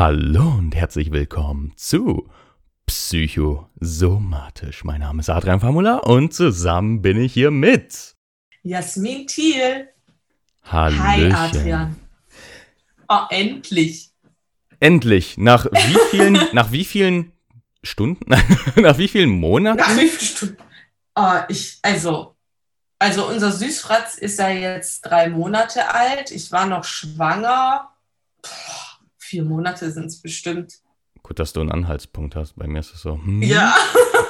Hallo und herzlich willkommen zu Psychosomatisch. Mein Name ist Adrian Famula und zusammen bin ich hier mit Jasmin Thiel. Hallöchen. Hi Adrian. Oh, endlich. Endlich, nach wie vielen, nach wie vielen Stunden, nach wie vielen Monaten? Nach wie vielen Stunden? Oh, ich, also, also unser Süßfratz ist ja jetzt drei Monate alt. Ich war noch schwanger. Puh, vier Monate sind es bestimmt. Gut, dass du einen Anhaltspunkt hast. Bei mir ist es so. Hm. Ja.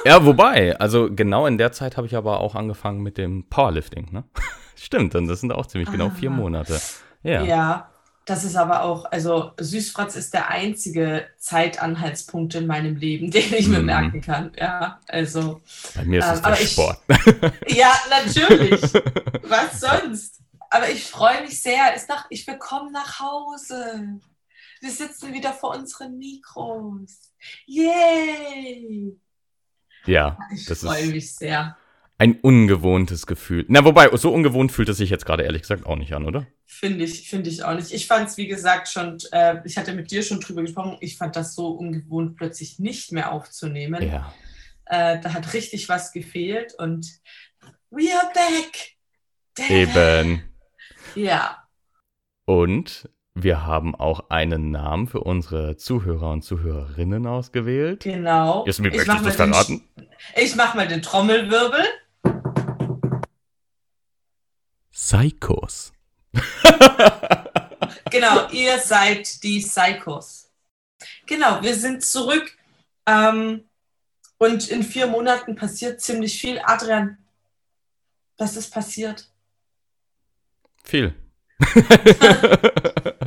Ja, wobei, also genau in der Zeit habe ich aber auch angefangen mit dem Powerlifting, ne? Stimmt, und das sind auch ziemlich genau vier Ah. Monate. Ja. Ja, das ist aber auch, also Süßfratz ist der einzige Zeitanhaltspunkt in meinem Leben, den ich mir Mhm. merken kann. Ja, also, Bei mir ist es Ähm, der aber ich- Sport. ja, natürlich. Was sonst? Aber ich freue mich sehr. Ist nach, ich bekomme nach Hause. Wir sitzen wieder vor unseren Mikros. Yay! Ja, Ich das freue mich sehr. ein ungewohntes Gefühl. Na, wobei, so ungewohnt fühlt es sich jetzt gerade ehrlich gesagt auch nicht an, oder? Finde ich, finde ich auch nicht. Ich fand es, wie gesagt, schon, äh, ich hatte mit dir schon drüber gesprochen, ich fand das so ungewohnt, plötzlich nicht mehr aufzunehmen. Ja. Äh, da hat richtig was gefehlt und we are back. Eben. Ja, Und wir haben auch einen Namen für unsere Zuhörer und Zuhörerinnen ausgewählt. genau. Ich möchtest mach du das verraten? Ich mache mal den Trommelwirbel. Psychos. Genau, ihr seid die Psychos. Genau, wir sind zurück. Ähm, und in vier Monaten passiert ziemlich viel. Adrian, was ist passiert? Viel.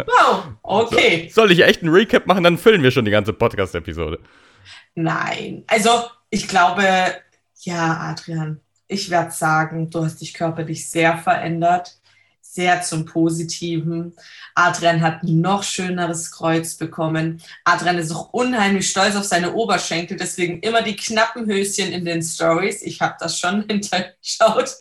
Wow, okay. Soll ich echt einen Recap machen? Dann füllen wir schon die ganze Podcast-Episode. Nein, also ich glaube, ja, Adrian, ich werde sagen, du hast dich körperlich sehr verändert, sehr zum Positiven. Adrian hat ein noch schöneres Kreuz bekommen. Adrian ist auch unheimlich stolz auf seine Oberschenkel, deswegen immer die knappen Höschen in den Stories. Ich habe das schon hintergeschaut.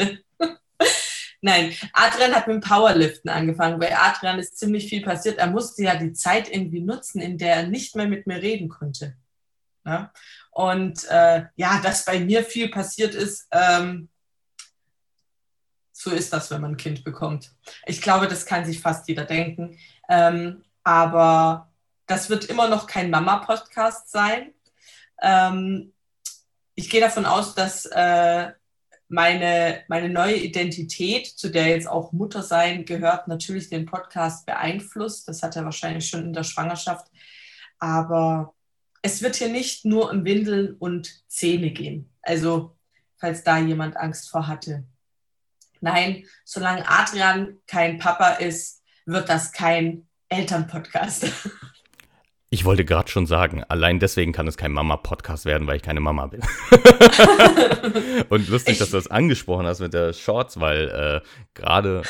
Nein, Adrian hat mit dem Powerliften angefangen. Bei Adrian ist ziemlich viel passiert. Er musste ja die Zeit irgendwie nutzen, in der er nicht mehr mit mir reden konnte. Ja? Und äh, ja, dass bei mir viel passiert ist, ähm, so ist das, wenn man ein Kind bekommt. Ich glaube, das kann sich fast jeder denken. Ähm, aber das wird immer noch kein Mama-Podcast sein. Ähm, ich gehe davon aus, dass äh, meine, meine neue Identität, zu der jetzt auch Mutter sein gehört, natürlich den Podcast beeinflusst. Das hat er wahrscheinlich schon in der Schwangerschaft. Aber es wird hier nicht nur um Windeln und Zähne gehen. Also, falls da jemand Angst vor hatte. Nein, solange Adrian kein Papa ist, wird das kein Elternpodcast. Ich wollte gerade schon sagen, allein deswegen kann es kein Mama-Podcast werden, weil ich keine Mama bin. Und lustig, dass du das angesprochen hast mit der Shorts, weil äh, gerade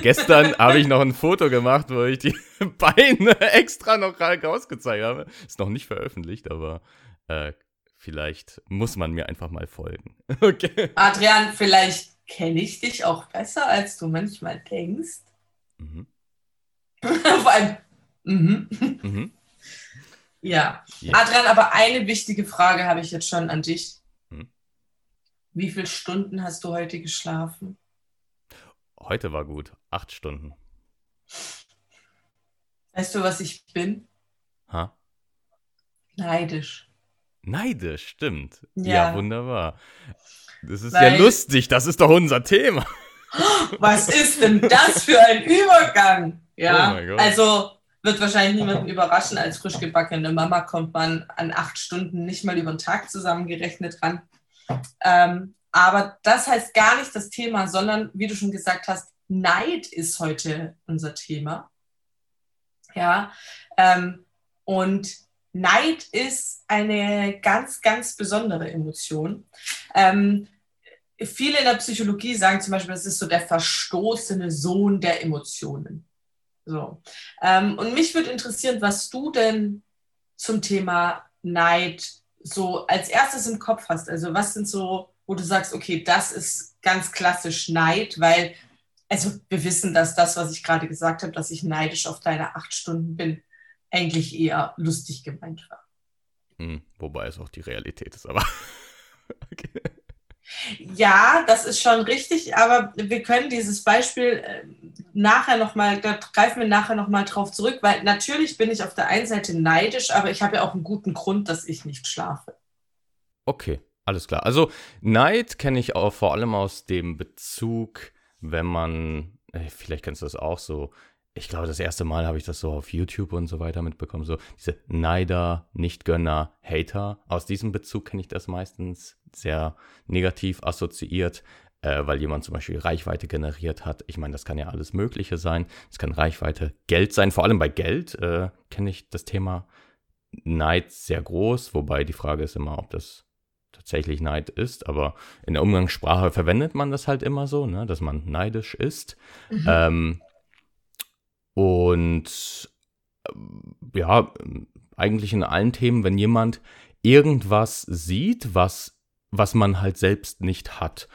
gestern habe ich noch ein Foto gemacht, wo ich die Beine extra noch rausgezeigt habe. Ist noch nicht veröffentlicht, aber äh, vielleicht muss man mir einfach mal folgen. Okay. Adrian, vielleicht kenne ich dich auch besser, als du manchmal denkst. Mhm. Vor allem, mhm. Mhm. Ja. Ja. Adrian, aber eine wichtige Frage habe ich jetzt schon an dich. Hm. Wie viele Stunden hast du heute geschlafen? Heute war gut. Acht Stunden. Weißt du, was ich bin? Ha? Neidisch. Neidisch, stimmt. Ja. Ja, wunderbar. Das ist Weil- ja lustig, das ist doch unser Thema. Was ist denn das für ein Übergang? Ja, Oh also wird wahrscheinlich niemanden überraschen. Als frisch gebackene Mama kommt man an acht Stunden nicht mal über den Tag zusammengerechnet ran. Ähm, aber das heißt gar nicht das Thema, sondern wie du schon gesagt hast, Neid ist heute unser Thema. Ja, ähm, und Neid ist eine ganz, ganz besondere Emotion. Ähm, viele in der Psychologie sagen zum Beispiel, das ist so der verstoßene Sohn der Emotionen. So. Ähm, und mich würde interessieren, was du denn zum Thema Neid so als erstes im Kopf hast. Also was sind so, wo du sagst, okay, das ist ganz klassisch Neid, weil, also wir wissen, dass das, was ich gerade gesagt habe, dass ich neidisch auf deine acht Stunden bin, eigentlich eher lustig gemeint war. Hm, wobei es auch die Realität ist, aber. okay. Ja, das ist schon richtig, aber wir können dieses Beispiel äh, nachher nochmal, da greifen wir nachher nochmal drauf zurück, weil natürlich bin ich auf der einen Seite neidisch, aber ich habe ja auch einen guten Grund, dass ich nicht schlafe. Okay, alles klar. Also Neid kenne ich auch vor allem aus dem Bezug, wenn man, äh, vielleicht kennst du das auch so, ich glaube, das erste Mal habe ich das so auf YouTube und so weiter mitbekommen, so diese Neider, Nichtgönner, Hater. Aus diesem Bezug kenne ich das meistens sehr negativ assoziiert, äh, weil jemand zum Beispiel Reichweite generiert hat. Ich meine, das kann ja alles Mögliche sein. Es kann Reichweite, Geld sein. Vor allem bei Geld äh, kenne ich das Thema Neid sehr groß, wobei die Frage ist immer, ob das tatsächlich Neid ist, aber in der Umgangssprache verwendet man das halt immer so, ne, dass man neidisch ist. Mhm. Ähm, und äh, ja, eigentlich in allen Themen, wenn jemand irgendwas sieht, was, was man halt selbst nicht hat.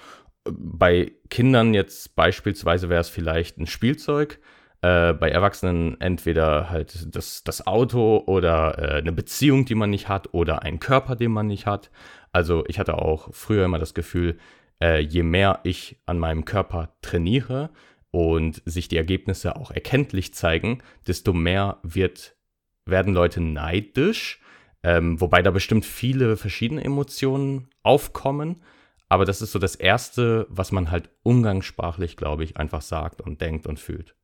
Bei Kindern jetzt beispielsweise wäre es vielleicht ein Spielzeug, äh, bei Erwachsenen entweder halt das, das Auto oder äh, eine Beziehung, die man nicht hat oder einen Körper, den man nicht hat. Also ich hatte auch früher immer das Gefühl, äh, je mehr ich an meinem Körper trainiere, und sich die Ergebnisse auch erkenntlich zeigen, desto mehr wird, werden Leute neidisch, ähm, wobei da bestimmt viele verschiedene Emotionen aufkommen. Aber das ist so das Erste, was man halt umgangssprachlich, glaube ich, einfach sagt und denkt und fühlt.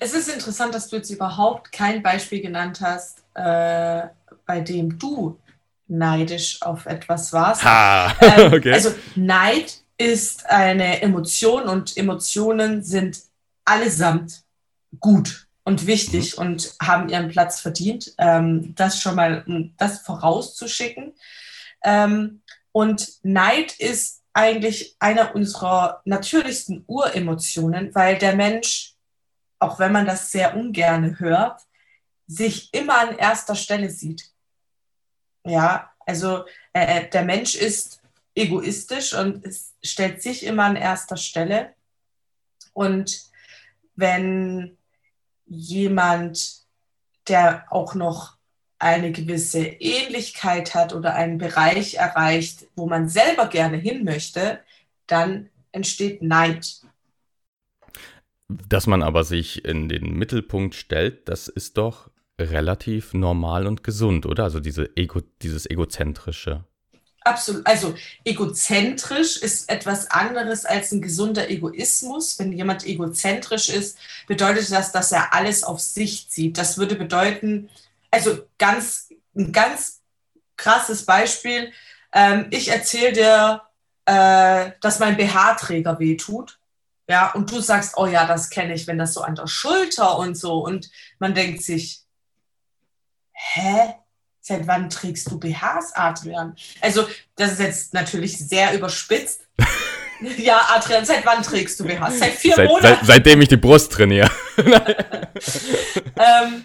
Es ist interessant, dass du jetzt überhaupt kein Beispiel genannt hast, äh, bei dem du neidisch auf etwas warst. Ha, ähm, okay. Also Neid ist eine Emotion und Emotionen sind allesamt gut und wichtig mhm. und haben ihren Platz verdient. Ähm, das schon mal, das vorauszuschicken. Ähm, und Neid ist eigentlich einer unserer natürlichsten Uremotionen, weil der Mensch, auch wenn man das sehr ungern hört, sich immer an erster Stelle sieht. Ja, also äh, der Mensch ist egoistisch und es stellt sich immer an erster Stelle. Und wenn jemand, der auch noch eine gewisse Ähnlichkeit hat oder einen Bereich erreicht, wo man selber gerne hin möchte, dann entsteht Neid. Dass man aber sich in den Mittelpunkt stellt, das ist doch relativ normal und gesund, oder? Also diese Ego, dieses egozentrische. Absolut. Also egozentrisch ist etwas anderes als ein gesunder Egoismus. Wenn jemand egozentrisch ist, bedeutet das, dass er alles auf sich zieht. Das würde bedeuten, also ganz, ein ganz krasses Beispiel. Ähm, ich erzähle dir, äh, dass mein BH-Träger wehtut. Ja, und du sagst, oh ja, das kenne ich, wenn das so an der Schulter und so. Und man denkt sich, hä? Seit wann trägst du BHs, Adrian? Also, das ist jetzt natürlich sehr überspitzt. ja, Adrian, seit wann trägst du BHs? Seit vier seit, Monaten. Seit, seitdem ich die Brust trainiere. ähm,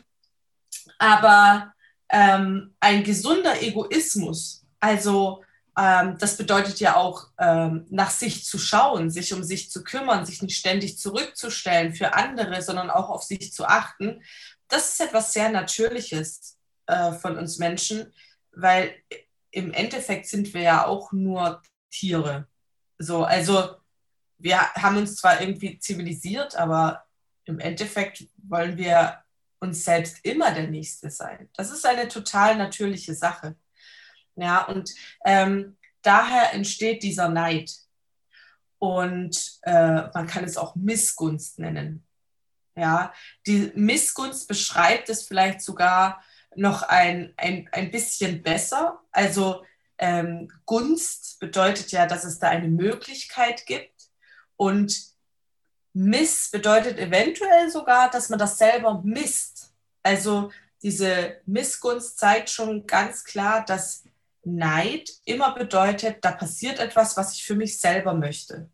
aber ähm, ein gesunder Egoismus, also ähm, das bedeutet ja auch, ähm, nach sich zu schauen, sich um sich zu kümmern, sich nicht ständig zurückzustellen für andere, sondern auch auf sich zu achten. Das ist etwas sehr Natürliches äh, von uns Menschen, weil im Endeffekt sind wir ja auch nur Tiere. So, also wir haben uns zwar irgendwie zivilisiert, aber im Endeffekt wollen wir uns selbst immer der Nächste sein. Das ist eine total natürliche Sache. Ja, und ähm, daher entsteht dieser Neid. Und äh, man kann es auch Missgunst nennen. Ja, die Missgunst beschreibt es vielleicht sogar noch ein, ein, ein bisschen besser. Also ähm, Gunst bedeutet ja, dass es da eine Möglichkeit gibt. Und Miss bedeutet eventuell sogar, dass man das selber misst. Also diese Missgunst zeigt schon ganz klar, dass Neid immer bedeutet, da passiert etwas, was ich für mich selber möchte.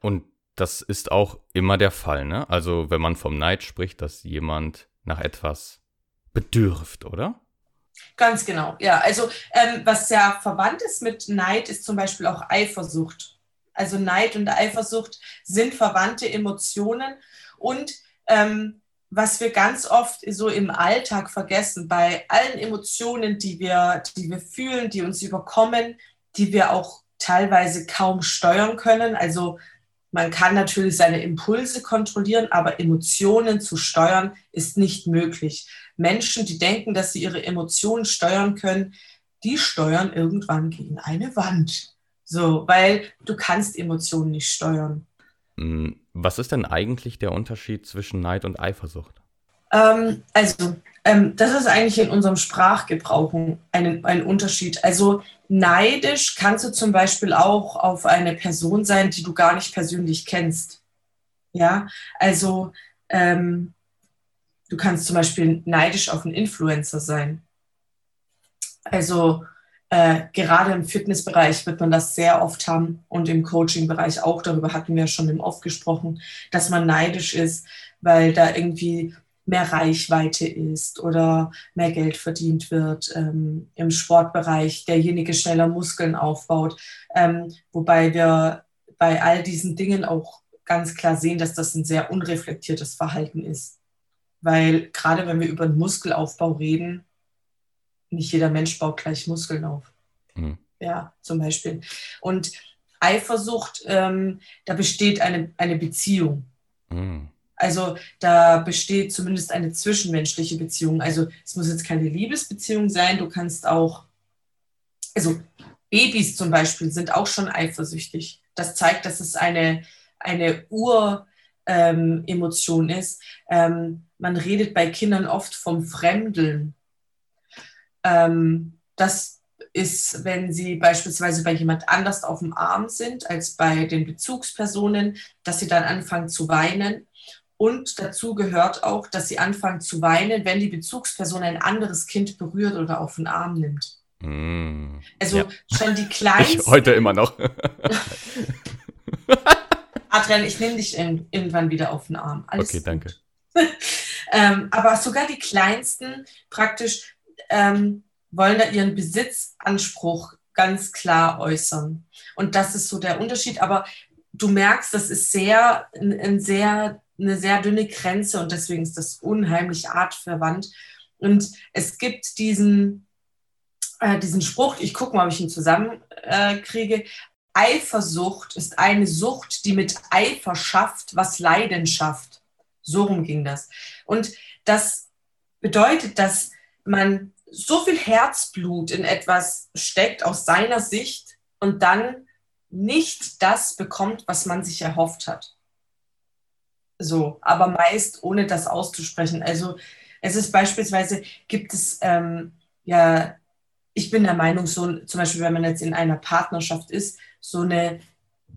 Und das ist auch immer der Fall, ne? Also wenn man vom Neid spricht, dass jemand nach etwas bedürft, oder? Ganz genau, ja. Also ähm, was ja verwandt ist mit Neid, ist zum Beispiel auch Eifersucht. Also Neid und Eifersucht sind verwandte Emotionen und ähm, was wir ganz oft so im Alltag vergessen, bei allen Emotionen, die wir, die wir fühlen, die uns überkommen, die wir auch teilweise kaum steuern können. Also man kann natürlich seine Impulse kontrollieren, aber Emotionen zu steuern ist nicht möglich. Menschen, die denken, dass sie ihre Emotionen steuern können, die steuern irgendwann gegen eine Wand. So, weil du kannst Emotionen nicht steuern. Hm, was ist denn eigentlich der Unterschied zwischen Neid und Eifersucht? Ähm, also, ähm, das ist eigentlich in unserem Sprachgebrauch ein, ein Unterschied. Also, neidisch kannst du zum Beispiel auch auf eine Person sein, die du gar nicht persönlich kennst. Ja, also, ähm, du kannst zum Beispiel neidisch auf einen Influencer sein. Also, äh, gerade im Fitnessbereich wird man das sehr oft haben und im Coaching-Bereich auch. Darüber hatten wir schon Oft gesprochen, dass man neidisch ist, weil da irgendwie mehr Reichweite ist oder mehr Geld verdient wird ähm, im Sportbereich, derjenige schneller Muskeln aufbaut. Ähm, wobei wir bei all diesen Dingen auch ganz klar sehen, dass das ein sehr unreflektiertes Verhalten ist. Weil gerade wenn wir über den Muskelaufbau reden, nicht jeder Mensch baut gleich Muskeln auf. Mhm. Ja, zum Beispiel. Und Eifersucht, ähm, da besteht eine, eine Beziehung. Mhm. Also da besteht zumindest eine zwischenmenschliche Beziehung. Also es muss jetzt keine Liebesbeziehung sein. Du kannst auch, also Babys zum Beispiel sind auch schon eifersüchtig. Das zeigt, dass es eine, eine Uremotion ähm, ist. Ähm, man redet bei Kindern oft vom Fremdeln. Ähm, das ist, wenn sie beispielsweise bei jemand anders auf dem Arm sind als bei den Bezugspersonen, dass sie dann anfangen zu weinen. Und dazu gehört auch, dass sie anfangen zu weinen, wenn die Bezugsperson ein anderes Kind berührt oder auf den Arm nimmt. Mm, also ja. schon die kleinsten. Ich heute immer noch. Adrian, ich nehme dich irgendwann wieder auf den Arm. Alles okay, gut. ähm, aber sogar die kleinsten praktisch ähm, wollen da ihren Besitzanspruch ganz klar äußern. Und das ist so der Unterschied. Aber du merkst, das ist sehr, ein, sehr, eine sehr dünne Grenze und deswegen ist das unheimlich artverwandt. Und es gibt diesen, äh, diesen Spruch, ich gucke mal, ob ich ihn zusammenkriege. Äh, Eifersucht ist eine Sucht, die mit Eifer schafft, was Leidenschaft. So rum ging das. Und das bedeutet, dass man so viel Herzblut in etwas steckt aus seiner Sicht und dann nicht das bekommt, was man sich erhofft hat. So, aber meist ohne das auszusprechen. Also es ist beispielsweise, gibt es ähm, ja, ich bin der Meinung, so zum Beispiel, wenn man jetzt in einer Partnerschaft ist, so eine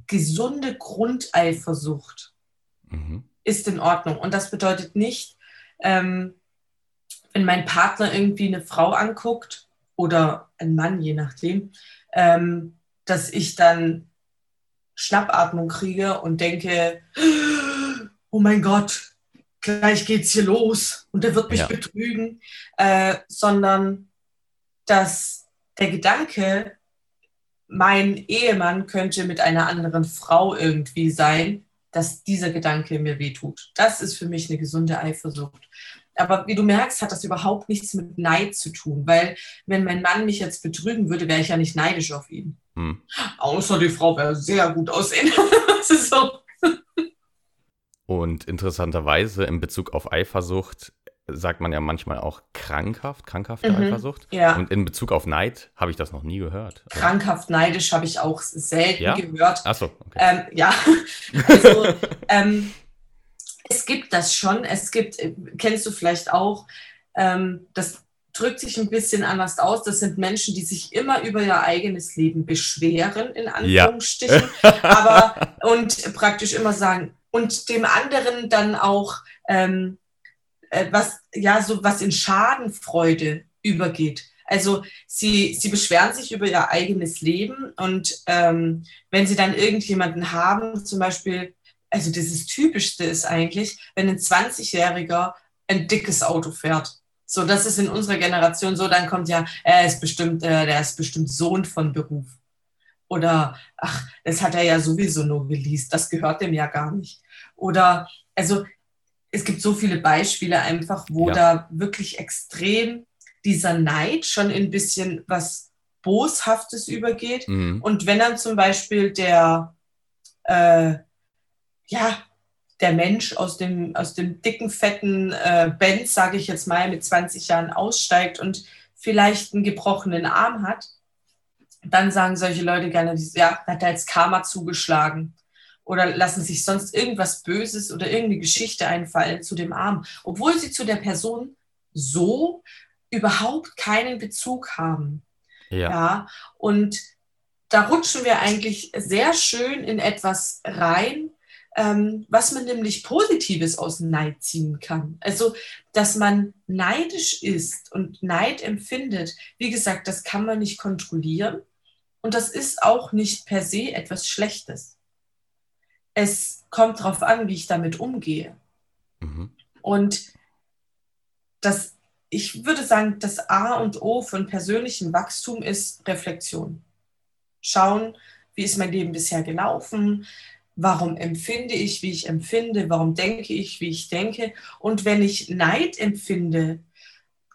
gesunde Grundeifersucht mhm. Ist in Ordnung. Und das bedeutet nicht, ähm, wenn mein Partner irgendwie eine Frau anguckt oder ein Mann, je nachdem, ähm, dass ich dann Schnappatmung kriege und denke, oh mein Gott, gleich geht's hier los und er wird mich ja. betrügen, äh, sondern dass der Gedanke, mein Ehemann könnte mit einer anderen Frau irgendwie sein, dass dieser Gedanke mir wehtut. Das ist für mich eine gesunde Eifersucht. Aber wie du merkst, hat das überhaupt nichts mit Neid zu tun, weil wenn mein Mann mich jetzt betrügen würde, wäre ich ja nicht neidisch auf ihn. Hm. Außer die Frau wäre sehr gut aussehen. das ist so. Und interessanterweise in Bezug auf Eifersucht sagt man ja manchmal auch krankhaft, krankhafte mhm, Eifersucht. Ja. Und in Bezug auf Neid habe ich das noch nie gehört. Krankhaft neidisch habe ich auch selten ja? gehört. Achso, okay. Ähm, ja, also ähm, es gibt das schon. Es gibt, äh, kennst du vielleicht auch, ähm, das drückt sich ein bisschen anders aus. Das sind Menschen, die sich immer über ihr eigenes Leben beschweren, in Anführungsstrichen, ja. aber und praktisch immer sagen, und dem anderen dann auch ähm, äh, was, ja, so was in Schadenfreude übergeht. Also sie, sie beschweren sich über ihr eigenes Leben und ähm, wenn sie dann irgendjemanden haben, zum Beispiel also dieses Typischste ist eigentlich, wenn ein 20-Jähriger ein dickes Auto fährt. So, das ist in unserer Generation so, dann kommt ja, er ist bestimmt, äh, der ist bestimmt Sohn von Beruf. Oder, ach, das hat er ja sowieso nur geleast, das gehört dem ja gar nicht. Oder, also, es gibt so viele Beispiele einfach, wo ja. da wirklich extrem dieser Neid schon ein bisschen was Boshaftes übergeht. Mhm. Und wenn dann zum Beispiel der, äh, ja, der Mensch aus dem, aus dem dicken, fetten äh, Benz, sage ich jetzt mal, mit 20 Jahren aussteigt und vielleicht einen gebrochenen Arm hat, dann sagen solche Leute gerne, ja, hat er jetzt Karma zugeschlagen. Oder lassen sich sonst irgendwas Böses oder irgendeine Geschichte einfallen zu dem Arm, obwohl sie zu der Person so überhaupt keinen Bezug haben. Ja. ja. Und da rutschen wir eigentlich sehr schön in etwas rein, ähm, was man nämlich Positives aus Neid ziehen kann. Also, dass man neidisch ist und Neid empfindet, wie gesagt, das kann man nicht kontrollieren und das ist auch nicht per se etwas Schlechtes. Es kommt darauf an, wie ich damit umgehe. Mhm. Und das, ich würde sagen, das A und O von persönlichem Wachstum ist Reflexion. Schauen, wie ist mein Leben bisher gelaufen? warum empfinde ich, wie ich empfinde, warum denke ich, wie ich denke. Und wenn ich Neid empfinde,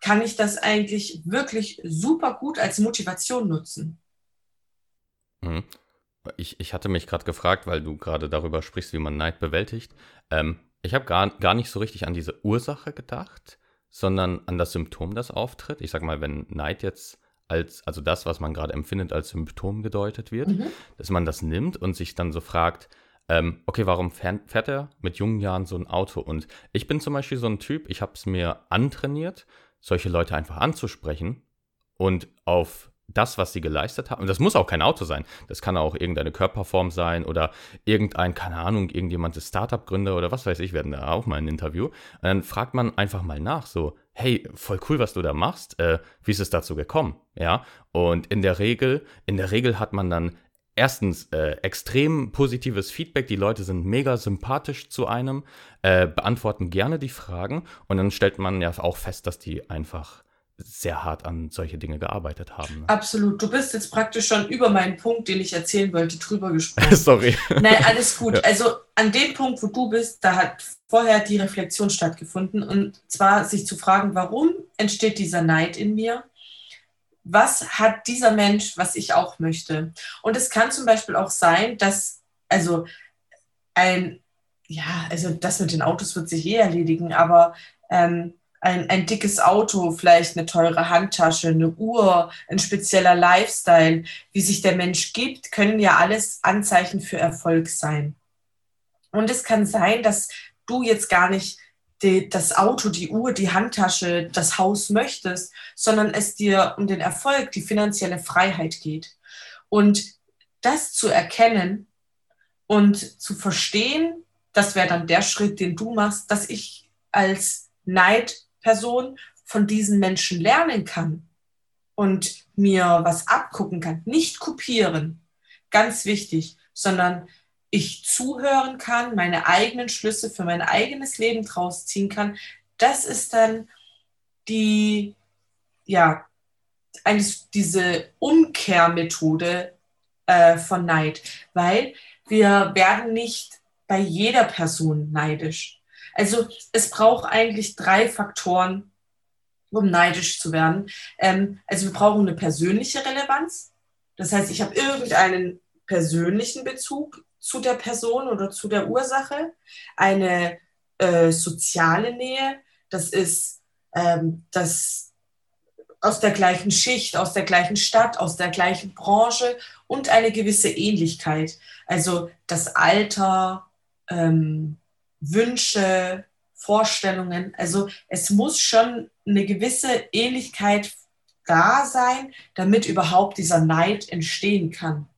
kann ich das eigentlich wirklich super gut als Motivation nutzen. Ich, ich hatte mich gerade gefragt, weil du gerade darüber sprichst, wie man Neid bewältigt. Ähm, ich habe gar, gar nicht so richtig an diese Ursache gedacht, sondern an das Symptom, das auftritt. Ich sage mal, wenn Neid jetzt als, also das, was man gerade empfindet, als Symptom gedeutet wird, mhm. dass man das nimmt und sich dann so fragt, ähm, okay, warum fährt er mit jungen Jahren so ein Auto? Und ich bin zum Beispiel so ein Typ, ich habe es mir antrainiert, solche Leute einfach anzusprechen und auf das, was sie geleistet haben. Und das muss auch kein Auto sein. Das kann auch irgendeine Körperform sein oder irgendein, keine Ahnung, irgendjemand ist Startup-Gründer oder was weiß ich, werden da auch mal ein Interview. Und dann fragt man einfach mal nach, so, hey, voll cool, was du da machst. Äh, wie ist es dazu gekommen? Ja. Und in der Regel, in der Regel hat man dann erstens äh, extrem positives Feedback. Die Leute sind mega sympathisch zu einem, äh, beantworten gerne die Fragen und dann stellt man ja auch fest, dass die einfach sehr hart an solche Dinge gearbeitet haben. Ne? Absolut. Du bist jetzt praktisch schon über meinen Punkt, den ich erzählen wollte, drüber gesprochen. Sorry. Nein, alles gut. Ja. Also an dem Punkt, wo du bist, da hat vorher die Reflexion stattgefunden und zwar sich zu fragen, warum entsteht dieser Neid in mir? was hat dieser Mensch, was ich auch möchte. Und es kann zum Beispiel auch sein, dass, also ein, ja, also das mit den Autos wird sich eh erledigen, aber ähm, ein, ein dickes Auto, vielleicht eine teure Handtasche, eine Uhr, ein spezieller Lifestyle, wie sich der Mensch gibt, können ja alles Anzeichen für Erfolg sein. Und es kann sein, dass du jetzt gar nicht die, das Auto, die Uhr, die Handtasche, das Haus möchtest, sondern es dir um den Erfolg, die finanzielle Freiheit geht. Und das zu erkennen und zu verstehen, das wäre dann der Schritt, den du machst, dass ich als Neidperson von diesen Menschen lernen kann und mir was abgucken kann. Nicht kopieren, ganz wichtig, sondern ich zuhören kann, meine eigenen Schlüsse für mein eigenes Leben draus ziehen kann, das ist dann die, ja, diese Umkehrmethode äh, von Neid, weil wir werden nicht bei jeder Person neidisch. Also es braucht eigentlich drei Faktoren, um neidisch zu werden. Ähm, also wir brauchen eine persönliche Relevanz. Das heißt, ich habe irgendeinen persönlichen Bezug zu der Person oder zu der Ursache, eine äh, soziale Nähe, das ist ähm, das aus der gleichen Schicht, aus der gleichen Stadt, aus der gleichen Branche und eine gewisse Ähnlichkeit. Also das Alter, ähm, Wünsche, Vorstellungen. Also es muss schon eine gewisse Ähnlichkeit da sein, damit überhaupt dieser Neid entstehen kann.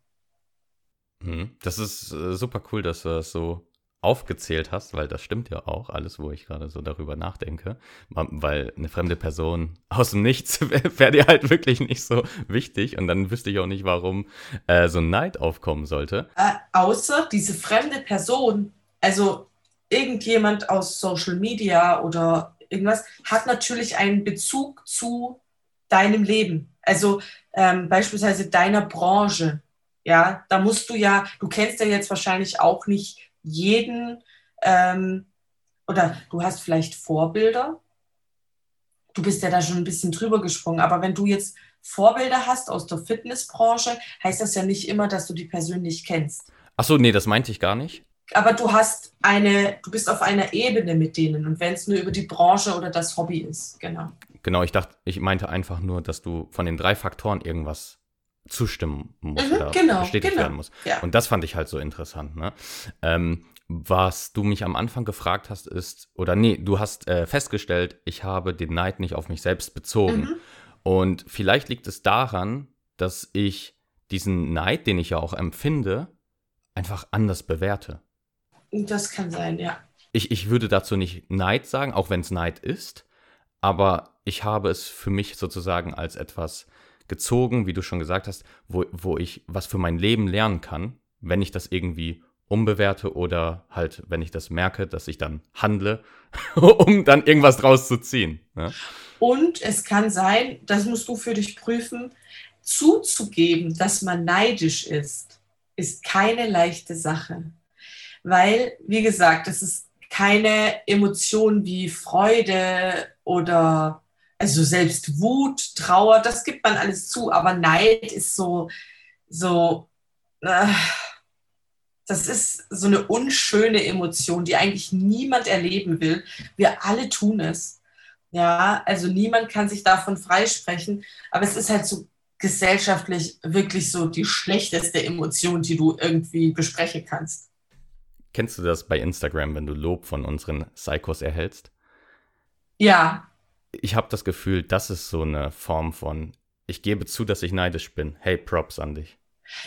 Mhm. Das ist äh, super cool, dass du das so aufgezählt hast, weil das stimmt ja auch, alles, wo ich gerade so darüber nachdenke. Weil eine fremde Person aus dem Nichts wäre wär dir halt wirklich nicht so wichtig und dann wüsste ich auch nicht, warum äh, so ein Neid aufkommen sollte. Äh, außer diese fremde Person, also irgendjemand aus Social Media oder irgendwas, hat natürlich einen Bezug zu deinem Leben. Also ähm, beispielsweise deiner Branche ja, da musst du ja, du kennst ja jetzt wahrscheinlich auch nicht jeden, ähm, oder du hast vielleicht Vorbilder. Du bist ja da schon ein bisschen drüber gesprungen, aber wenn du jetzt Vorbilder hast aus der Fitnessbranche, heißt das ja nicht immer, dass du die persönlich kennst. Ach so, nee, das meinte ich gar nicht. Aber du hast eine, du bist auf einer Ebene mit denen und wenn es nur über die Branche oder das Hobby ist, genau. Genau, ich dachte, ich meinte einfach nur, dass du von den drei Faktoren irgendwas zustimmen musst Mhm, oder genau, bestätigt genau. werden muss. Ja. Und das fand ich halt so interessant. Ne? Ähm, was du mich am Anfang gefragt hast, ist, oder nee, du hast äh, festgestellt, ich habe den Neid nicht auf mich selbst bezogen. Mhm. Und vielleicht liegt es daran, dass ich diesen Neid, den ich ja auch empfinde, einfach anders bewerte. Das kann sein, ja. Ich, ich würde dazu nicht Neid sagen, auch wenn es Neid ist, aber ich habe es für mich sozusagen als etwas gezogen, wie du schon gesagt hast, wo, wo ich was für mein Leben lernen kann, wenn ich das irgendwie umbewerte oder halt, wenn ich das merke, dass ich dann handle, um dann irgendwas draus zu ziehen. Ne? Und es kann sein, das musst du für dich prüfen, zuzugeben, dass man neidisch ist, ist keine leichte Sache. Weil, wie gesagt, es ist keine Emotion wie Freude oder also selbst Wut, Trauer, das gibt man alles zu, aber Neid ist so, so, äh, das ist so eine unschöne Emotion, die eigentlich niemand erleben will. Wir alle tun es. Ja, also niemand kann sich davon freisprechen, aber es ist halt so gesellschaftlich wirklich so die schlechteste Emotion, die du irgendwie besprechen kannst. Kennst du das bei Instagram, wenn du Lob von unseren Psychos erhältst? Ja, Ich habe das Gefühl, das ist so eine Form von, ich gebe zu, dass ich neidisch bin. Hey, Props an dich.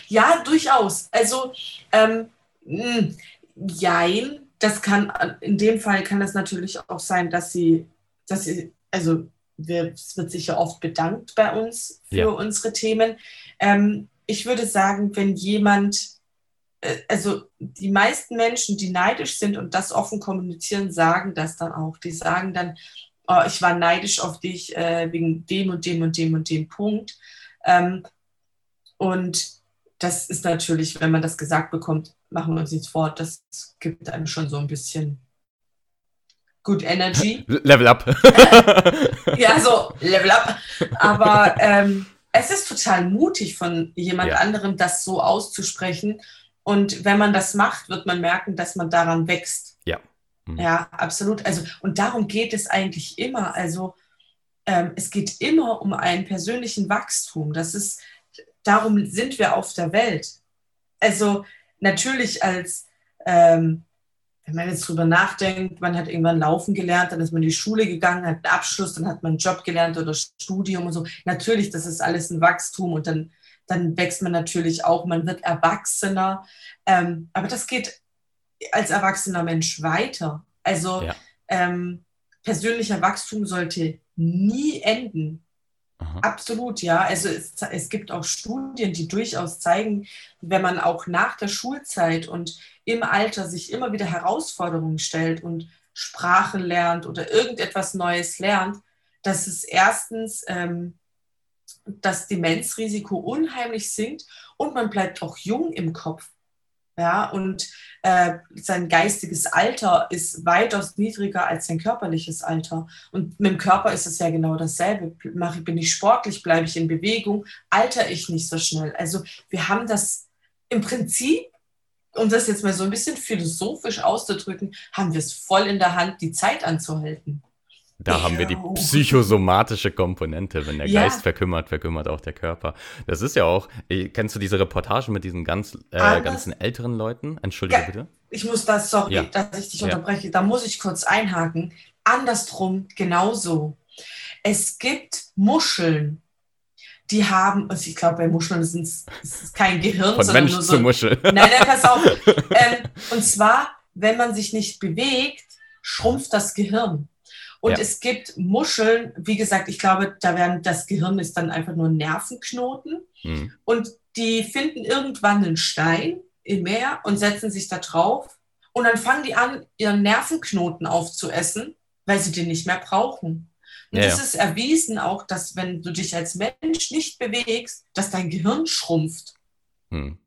ja, durchaus. Also, ähm, mh, jein, das kann, in dem Fall kann das natürlich auch sein, dass sie, dass sie, also wir, es wird sicher oft bedankt bei uns für Ja. unsere Themen. Ähm, ich würde sagen, wenn jemand, also die meisten Menschen, die neidisch sind und das offen kommunizieren, sagen das dann auch. Die sagen dann, oh, ich war neidisch auf dich äh, wegen dem und dem und dem und dem Punkt. Ähm, und das ist natürlich, wenn man das gesagt bekommt, machen wir uns nichts vor, das gibt einem schon so ein bisschen Good Energy. Level up. Ja, so Level up. Aber ähm, es ist total mutig von jemand Ja. anderem, das so auszusprechen. Und wenn man das macht, wird man merken, dass man daran wächst. Ja. Mhm. Ja, absolut. Also, und darum geht es eigentlich immer. Also, ähm, es geht immer um einen persönlichen Wachstum. Das ist, darum sind wir auf der Welt. Also, natürlich als, ähm, wenn man jetzt drüber nachdenkt, man hat irgendwann laufen gelernt, dann ist man in die Schule gegangen, hat einen Abschluss, dann hat man einen Job gelernt oder Studium und so. Natürlich, das ist alles ein Wachstum und dann, dann wächst man natürlich auch, man wird erwachsener. Ähm, aber das geht als erwachsener Mensch weiter. Also Ja. ähm, persönlicher Wachstum sollte nie enden. Aha. Absolut, ja. Also es, es gibt auch Studien, die durchaus zeigen, wenn man auch nach der Schulzeit und im Alter sich immer wieder Herausforderungen stellt und Sprache lernt oder irgendetwas Neues lernt, dass es erstens ähm, das Demenzrisiko unheimlich sinkt und man bleibt auch jung im Kopf. Ja, und äh, sein geistiges Alter ist weitaus niedriger als sein körperliches Alter. Und mit dem Körper ist es ja genau dasselbe. Mache, bin ich sportlich, bleibe ich in Bewegung, alter ich nicht so schnell. Also wir haben das im Prinzip, um das jetzt mal so ein bisschen philosophisch auszudrücken, haben wir es voll in der Hand, die Zeit anzuhalten. Da haben wir die psychosomatische Komponente. Wenn der Ja. Geist verkümmert, verkümmert auch der Körper. Das ist ja auch, äh, kennst du diese Reportage mit diesen ganz, äh, ganzen älteren Leuten? Entschuldige Ja. bitte. Ich muss das, sorry, Ja. dass ich dich unterbreche, da muss ich kurz einhaken. Andersrum genauso. Es gibt Muscheln, die haben, also ich glaube, bei Muscheln ist es kein Gehirn, Von sondern Mensch nur zu so. Muschel. Nein, nein, pass auf. ähm, und zwar, wenn man sich nicht bewegt, schrumpft das Gehirn. Und Ja. es gibt Muscheln, wie gesagt, ich glaube, da werden das Gehirn ist dann einfach nur Nervenknoten. Hm. Und die finden irgendwann einen Stein im Meer und setzen sich da drauf. Und dann fangen die an, ihren Nervenknoten aufzuessen, weil sie den nicht mehr brauchen. Und Ja, das ja. ist erwiesen auch, dass wenn du dich als Mensch nicht bewegst, dass dein Gehirn schrumpft. Hm.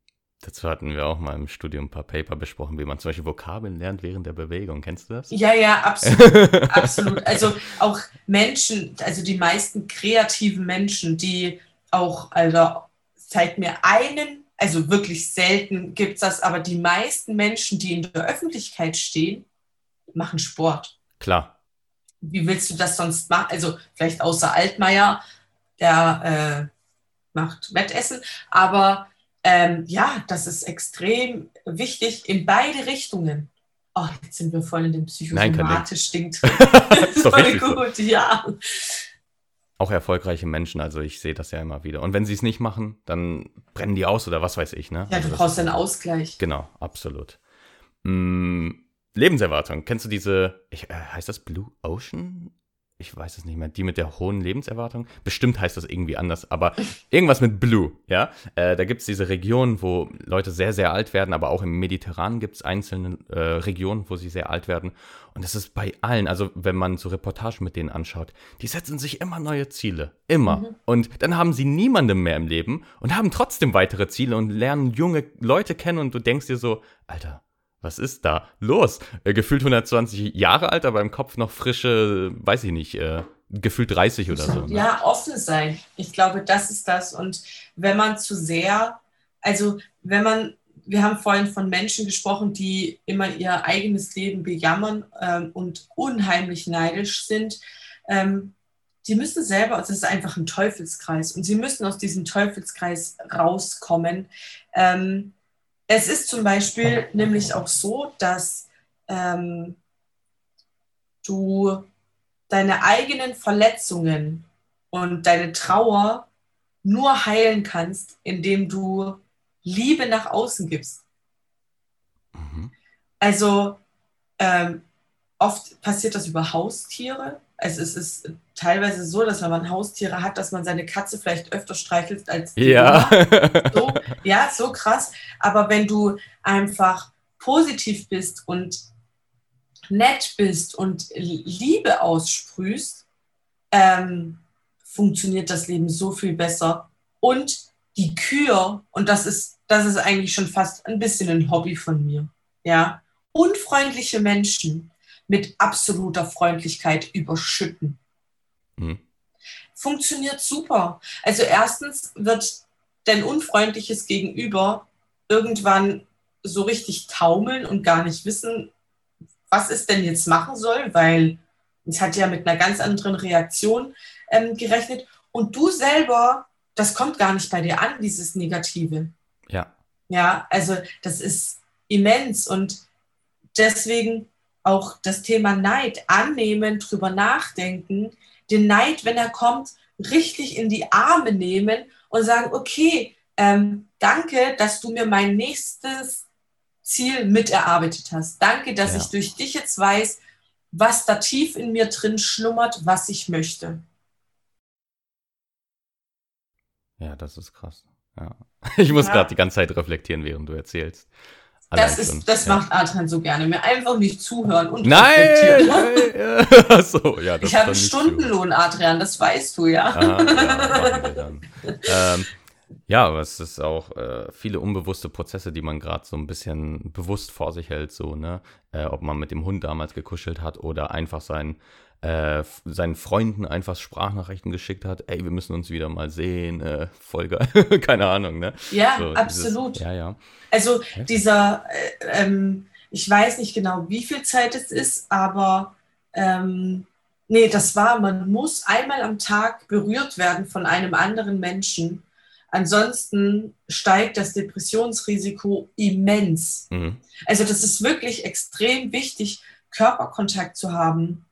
Dazu hatten wir auch mal im Studium ein paar Paper besprochen, wie man zum Beispiel Vokabeln lernt während der Bewegung. Kennst du das? Ja, ja, absolut. absolut. Also auch Menschen, also die meisten kreativen Menschen, die auch, also zeigt mir einen, also wirklich selten gibt es das, aber die meisten Menschen, die in der Öffentlichkeit stehen, machen Sport. Klar. Wie willst du das sonst machen? Also vielleicht außer Altmaier, der äh, macht Wettessen, aber ähm, ja, das ist extrem wichtig in beide Richtungen. Oh, jetzt sind wir voll in dem psychosomatisch Ding drin. voll gut, so. ja. Auch erfolgreiche Menschen, also ich sehe das ja immer wieder. Und wenn sie es nicht machen, dann brennen die aus oder was weiß ich, ne? Ja, also du brauchst einen Ausgleich. Genau, absolut. Hm, Lebenserwartung. Kennst du diese, ich, äh, heißt das Blue Ocean? Ich weiß es nicht mehr, die mit der hohen Lebenserwartung. Bestimmt heißt das irgendwie anders, aber irgendwas mit Blue, ja. Äh, da gibt es diese Regionen, wo Leute sehr, sehr alt werden, aber auch im Mediterranen gibt es einzelne äh, Regionen, wo sie sehr alt werden. Und das ist bei allen, also wenn man so Reportagen mit denen anschaut, die setzen sich immer neue Ziele. Immer. Mhm. Und dann haben sie niemanden mehr im Leben und haben trotzdem weitere Ziele und lernen junge Leute kennen und du denkst dir so, Alter, was ist da los? Äh, gefühlt 120 Jahre alt, aber im Kopf noch frische, weiß ich nicht, äh, gefühlt 30 oder so. Ne? Ja, offen sein. Ich glaube, das ist das. Und wenn man zu sehr, also wenn man, wir haben vorhin von Menschen gesprochen, die immer ihr eigenes Leben bejammern ähm, und unheimlich neidisch sind. Ähm, die müssen selber, also es ist einfach ein Teufelskreis und sie müssen aus diesem Teufelskreis rauskommen. Ähm, es ist zum Beispiel nämlich auch so, dass ähm, du deine eigenen Verletzungen und deine Trauer nur heilen kannst, indem du Liebe nach außen gibst. Mhm. Also ähm, oft passiert das über Haustiere. Es ist teilweise so, dass wenn man Haustiere hat, dass man seine Katze vielleicht öfter streichelt als die ja. So, ja, so krass. Aber wenn du einfach positiv bist und nett bist und Liebe aussprühst, ähm, funktioniert das Leben so viel besser. Und die Kür, und das ist, das ist eigentlich schon fast ein bisschen ein Hobby von mir, ja, unfreundliche Menschen mit absoluter Freundlichkeit überschütten. Mhm. Funktioniert super. Also erstens wird dein unfreundliches Gegenüber irgendwann so richtig taumeln und gar nicht wissen, was es denn jetzt machen soll, weil es hat ja mit einer ganz anderen Reaktion ähm, gerechnet. Und du selber, das kommt gar nicht bei dir an, dieses Negative. Ja. Ja, also das ist immens und deswegen auch das Thema Neid annehmen, drüber nachdenken, den Neid, wenn er kommt, richtig in die Arme nehmen und sagen, okay, ähm, danke, dass du mir mein nächstes Ziel miterarbeitet hast. Danke, dass ja. ich durch dich jetzt weiß, was da tief in mir drin schlummert, was ich möchte. Ja, das ist krass. Ja. Ich muss ja. gerade die ganze Zeit reflektieren, während du erzählst. Das, ist, das ja. macht Adrian so gerne. Mir einfach nicht zuhören und Nein! nein so, ja, ich habe einen Stundenlohn, Adrian, das weißt du ja. Ah, ja, ähm, ja, aber es ist auch äh, viele unbewusste Prozesse, die man gerade so ein bisschen bewusst vor sich hält, so, ne? Äh, ob man mit dem Hund damals gekuschelt hat oder einfach sein äh, seinen Freunden einfach Sprachnachrichten geschickt hat, ey, wir müssen uns wieder mal sehen, äh, voll geil, keine Ahnung, ne? Ja, so, absolut. Dieses, ja, ja. Also ja. dieser, äh, ähm, ich weiß nicht genau, wie viel Zeit es ist, aber ähm, nee, das war, man muss einmal am Tag berührt werden von einem anderen Menschen. Ansonsten steigt das Depressionsrisiko immens. Mhm. Also das ist wirklich extrem wichtig, Körperkontakt zu haben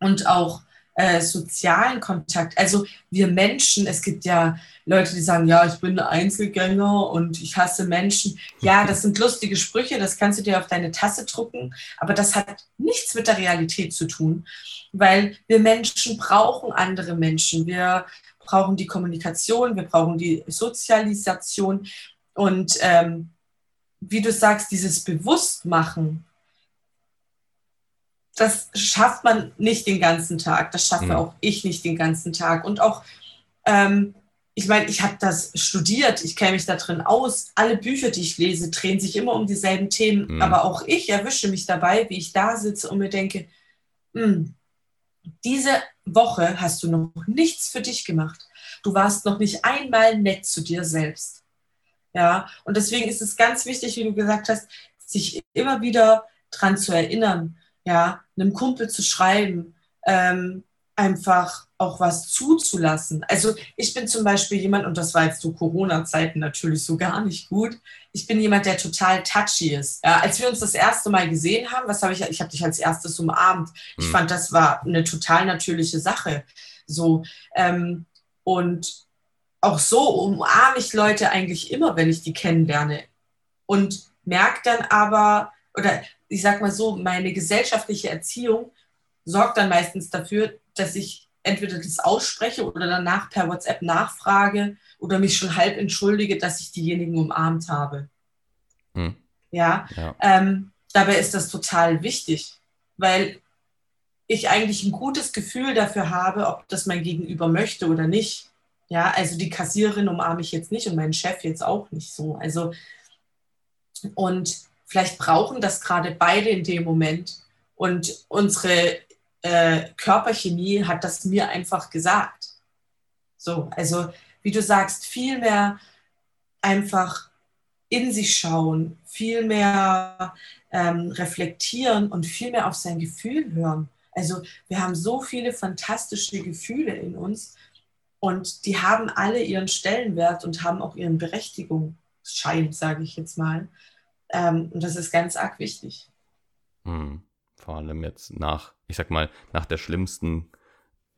und auch äh, sozialen Kontakt. Also wir Menschen, es gibt ja Leute, die sagen, ja, ich bin ein Einzelgänger und ich hasse Menschen. Ja, das sind lustige Sprüche, das kannst du dir auf deine Tasse drucken, aber das hat nichts mit der Realität zu tun, weil wir Menschen brauchen andere Menschen. Wir brauchen die Kommunikation, wir brauchen die Sozialisation und ähm, wie du sagst, dieses Bewusstmachen das schafft man nicht den ganzen Tag. Das schaffe mhm. auch ich nicht den ganzen Tag. Und auch, ähm, ich meine, ich habe das studiert, ich kenne mich da drin aus. Alle Bücher, die ich lese, drehen sich immer um dieselben Themen. Mhm. Aber auch ich erwische mich dabei, wie ich da sitze und mir denke, hm, diese Woche hast du noch nichts für dich gemacht. Du warst noch nicht einmal nett zu dir selbst. Ja, und deswegen ist es ganz wichtig, wie du gesagt hast, sich immer wieder dran zu erinnern, ja, einem Kumpel zu schreiben, ähm, einfach auch was zuzulassen. Also ich bin zum Beispiel jemand, und das war jetzt zu Corona-Zeiten natürlich so gar nicht gut, ich bin jemand, der total touchy ist. Ja, als wir uns das erste Mal gesehen haben, was habe ich, ich habe dich als erstes umarmt. Ich mhm. fand, das war eine total natürliche Sache. So, ähm, und auch so umarme ich Leute eigentlich immer, wenn ich die kennenlerne. Und merke dann aber, oder ich sag mal so, meine gesellschaftliche Erziehung sorgt dann meistens dafür, dass ich entweder das ausspreche oder danach per WhatsApp nachfrage oder mich schon halb entschuldige, dass ich diejenigen umarmt habe. Hm. Ja, ja. Ähm, dabei ist das total wichtig, weil ich eigentlich ein gutes Gefühl dafür habe, ob das mein Gegenüber möchte oder nicht. Ja, also die Kassiererin umarme ich jetzt nicht und meinen Chef jetzt auch nicht so. Also, und vielleicht brauchen das gerade beide in dem Moment. Und unsere äh, Körperchemie hat das mir einfach gesagt. So, also wie du sagst, viel mehr einfach in sich schauen, viel mehr ähm, reflektieren und viel mehr auf sein Gefühl hören. Also wir haben so viele fantastische Gefühle in uns und die haben alle ihren Stellenwert und haben auch ihren Berechtigungsschein, sage ich jetzt mal. Ähm, und das ist ganz arg wichtig. Hm. Vor allem jetzt nach, ich sag mal, nach der schlimmsten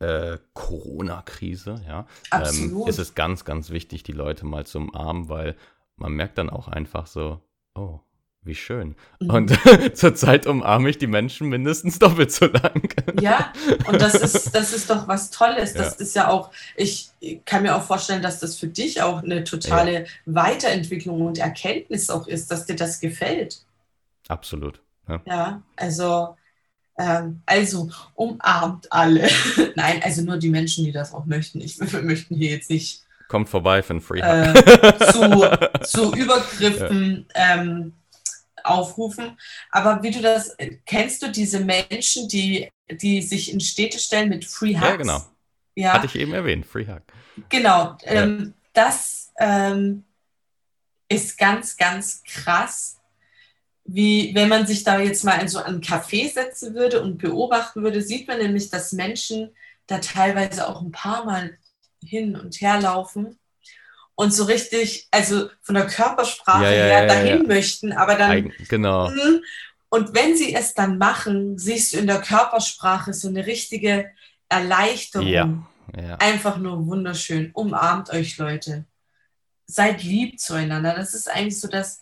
äh, Corona-Krise, ja, ähm, ist es ganz, ganz wichtig, die Leute mal zu umarmen, weil man merkt dann auch einfach so, oh, wie schön. Mhm. Und zurzeit umarme ich die Menschen mindestens doppelt so lang. Ja, und das ist, das ist doch was Tolles. Das ja. ist ja auch, ich kann mir auch vorstellen, dass das für dich auch eine totale ja. Weiterentwicklung und Erkenntnis auch ist, dass dir das gefällt. Absolut. Ja, ja also, ähm, also umarmt alle. Nein, also nur die Menschen, die das auch möchten. Ich, wir möchten hier jetzt nicht. Kommt vorbei für ein Free äh, zu, zu Übergriffen ähm, aufrufen. Aber wie du das, kennst du diese Menschen, die, die sich in Städte stellen mit Free Hugs? Ja, genau. Ja. Hatte ich eben erwähnt, Free Hug. Genau. Ähm, das ähm, ist ganz, ganz krass wie wenn man sich da jetzt mal in so einen Café setzen würde und beobachten würde, sieht man nämlich, dass Menschen da teilweise auch ein paar Mal hin und her laufen und so richtig, also von der Körpersprache ja, ja, her dahin ja, möchten, aber dann. Eigen, genau. Hm, und wenn sie es dann machen, siehst du in der Körpersprache so eine richtige Erleichterung. Einfach nur wunderschön. Umarmt euch, Leute. Seid lieb zueinander. Das ist eigentlich so das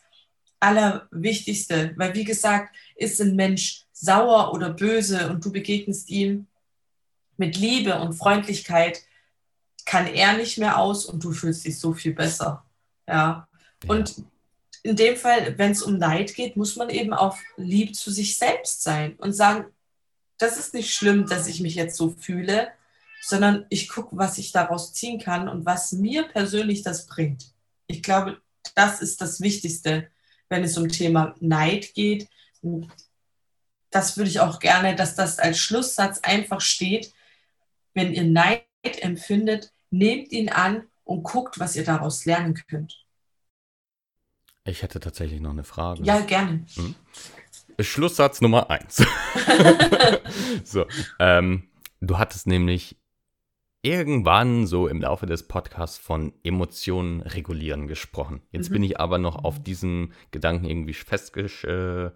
Allerwichtigste, weil wie gesagt, ist ein Mensch sauer oder böse und du begegnest ihm mit Liebe und Freundlichkeit, kann er nicht mehr aus und du fühlst dich so viel besser. Ja. Und in dem Fall, wenn es um Neid geht, muss man eben auch lieb zu sich selbst sein und sagen, das ist nicht schlimm, dass ich mich jetzt so fühle, sondern ich gucke, was ich daraus ziehen kann und was mir persönlich das bringt. Ich glaube, das ist das Wichtigste, wenn es um Thema Neid geht. Das würde ich auch gerne, dass das als Schlusssatz einfach steht. Wenn ihr Neid empfindet, nehmt ihn an und guckt, was ihr daraus lernen könnt. Ich hätte tatsächlich noch eine Frage. Ja, gerne. Hm? Schlusssatz Nummer eins. so, ähm, du hattest nämlich irgendwann so im Laufe des Podcasts von Emotionen regulieren gesprochen. Jetzt mhm. bin ich aber noch auf diesem Gedanken irgendwie fest äh,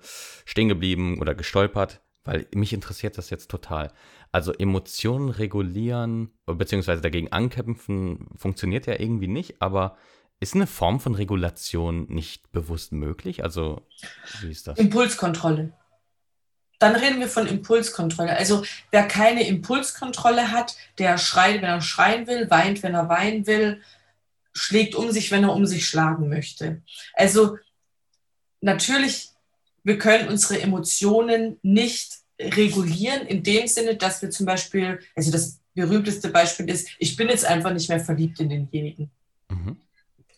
stehen geblieben oder gestolpert, weil mich interessiert das jetzt total. Also Emotionen regulieren beziehungsweise dagegen ankämpfen funktioniert ja irgendwie nicht, aber ist eine Form von Regulation nicht bewusst möglich? Also wie ist das? Impulskontrolle dann reden wir von Impulskontrolle. Also wer keine Impulskontrolle hat, der schreit, wenn er schreien will, weint, wenn er weinen will, schlägt um sich, wenn er um sich schlagen möchte. Also natürlich, wir können unsere Emotionen nicht regulieren in dem Sinne, dass wir zum Beispiel, also das berühmteste Beispiel ist, ich bin jetzt einfach nicht mehr verliebt in denjenigen. Mhm.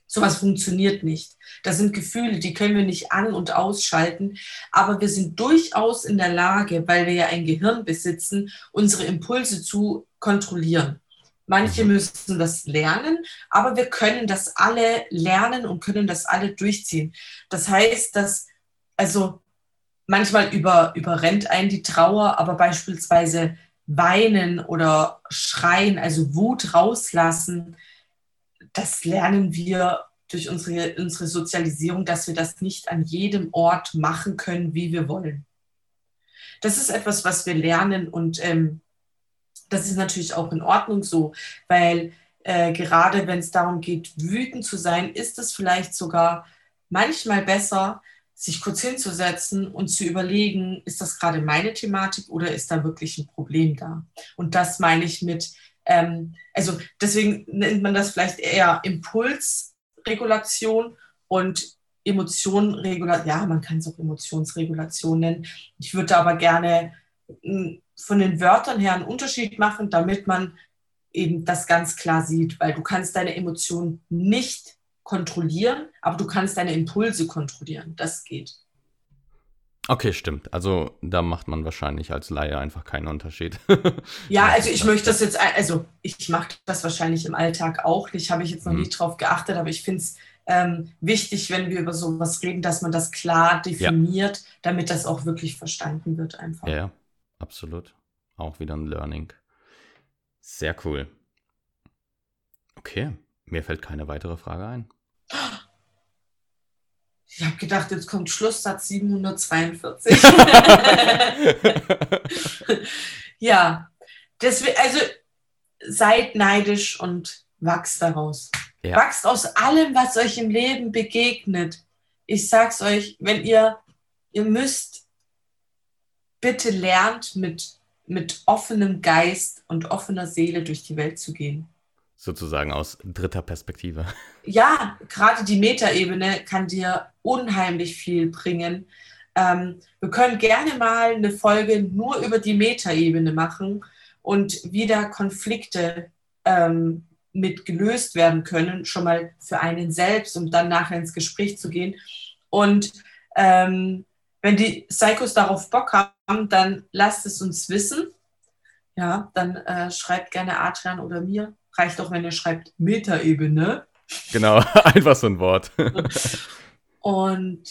Sowas funktioniert nicht. Das sind Gefühle, die können wir nicht an- und ausschalten, aber wir sind durchaus in der Lage, weil wir ja ein Gehirn besitzen, unsere Impulse zu kontrollieren. Manche mhm. müssen das lernen, aber wir können das alle lernen und können das alle durchziehen. Das heißt, dass, also manchmal über, überrennt einen die Trauer, aber beispielsweise weinen oder schreien, also Wut rauslassen, das lernen wir durch unsere, unsere Sozialisierung, dass wir das nicht an jedem Ort machen können, wie wir wollen. Das ist etwas, was wir lernen und ähm, das ist natürlich auch in Ordnung so, weil äh, gerade wenn es darum geht, wütend zu sein, ist es vielleicht sogar manchmal besser, sich kurz hinzusetzen und zu überlegen, ist das gerade meine Thematik oder ist da wirklich ein Problem da? Und das meine ich mit, ähm, also deswegen nennt man das vielleicht eher Impulsregulation und Emotionenregulation, ja, man kann es auch Emotionsregulation nennen. Ich würde aber gerne hm, von den Wörtern her einen Unterschied machen, damit man eben das ganz klar sieht, weil du kannst deine Emotionen nicht kontrollieren, aber du kannst deine Impulse kontrollieren. Das geht. Okay, stimmt. Also da macht man wahrscheinlich als Laie einfach keinen Unterschied. ja, also ich möchte das jetzt, also ich mache das wahrscheinlich im Alltag auch nicht, habe ich jetzt noch mhm. nicht drauf geachtet, aber ich finde es ähm, wichtig, wenn wir über sowas reden, dass man das klar definiert, ja. damit das auch wirklich verstanden wird einfach. Ja, absolut. Auch wieder ein Learning. Sehr cool. Okay, mir fällt keine weitere Frage ein. Ich habe gedacht, jetzt kommt Schlusssatz 742. ja, deswegen, also seid neidisch und wachst daraus. Ja. Wachst aus allem, was euch im Leben begegnet. Ich sag's euch, wenn ihr, ihr müsst, bitte lernt mit, mit offenem Geist und offener Seele durch die Welt zu gehen. Sozusagen aus dritter Perspektive. Ja, gerade die Metaebene kann dir unheimlich viel bringen. Ähm, wir können gerne mal eine Folge nur über die Metaebene machen und wie da Konflikte ähm, mit gelöst werden können, schon mal für einen selbst, um dann nachher ins Gespräch zu gehen. Und ähm, wenn die Psychos darauf Bock haben, dann lasst es uns wissen. Ja, dann äh, schreibt gerne Adrian oder mir Reicht auch, wenn ihr schreibt Metaebene. Genau, einfach so ein Wort. Und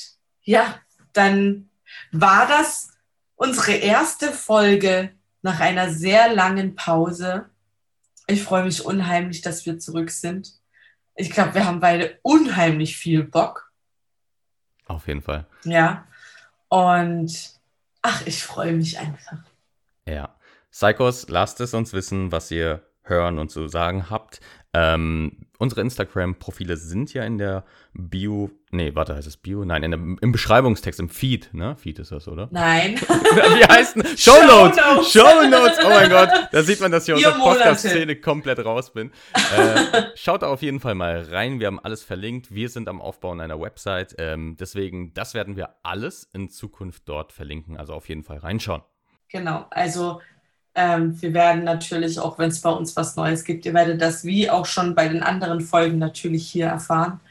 ja, dann war das unsere erste Folge nach einer sehr langen Pause. Ich freue mich unheimlich, dass wir zurück sind. Ich glaube, wir haben beide unheimlich viel Bock. Auf jeden Fall. Ja. Und ach, ich freue mich einfach. Ja. Psychos, lasst es uns wissen, was ihr hören und zu sagen habt. Ähm, unsere Instagram-Profile sind ja in der Bio, nee, warte, heißt es Bio? Nein, der, im Beschreibungstext, im Feed, ne? Feed ist das, oder? Nein. Wie heißt denn? Show Notes! Show Notes! Oh mein Gott, da sieht man, dass ich aus der Podcast-Szene komplett raus bin. Äh, schaut da auf jeden Fall mal rein, wir haben alles verlinkt. Wir sind am Aufbauen einer Website, ähm, deswegen, das werden wir alles in Zukunft dort verlinken, also auf jeden Fall reinschauen. Genau, also ähm, wir werden natürlich, auch wenn es bei uns was Neues gibt, ihr werdet das wie auch schon bei den anderen Folgen natürlich hier erfahren.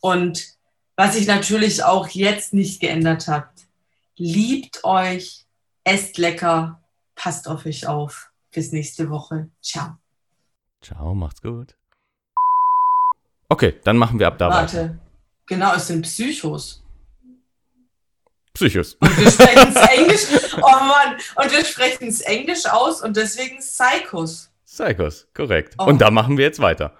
Und was ich natürlich auch jetzt nicht geändert habt, liebt euch, esst lecker, passt auf euch auf. Bis nächste Woche. Ciao. Ciao, macht's gut. Okay, dann machen wir ab da Warte. weiter. Genau, es sind Psychos. Psychos. Und wir sprechen es Englisch. Oh Mann. Und wir sprechen es Englisch aus und deswegen Psychos. Psychos, korrekt. Oh. Und da machen wir jetzt weiter.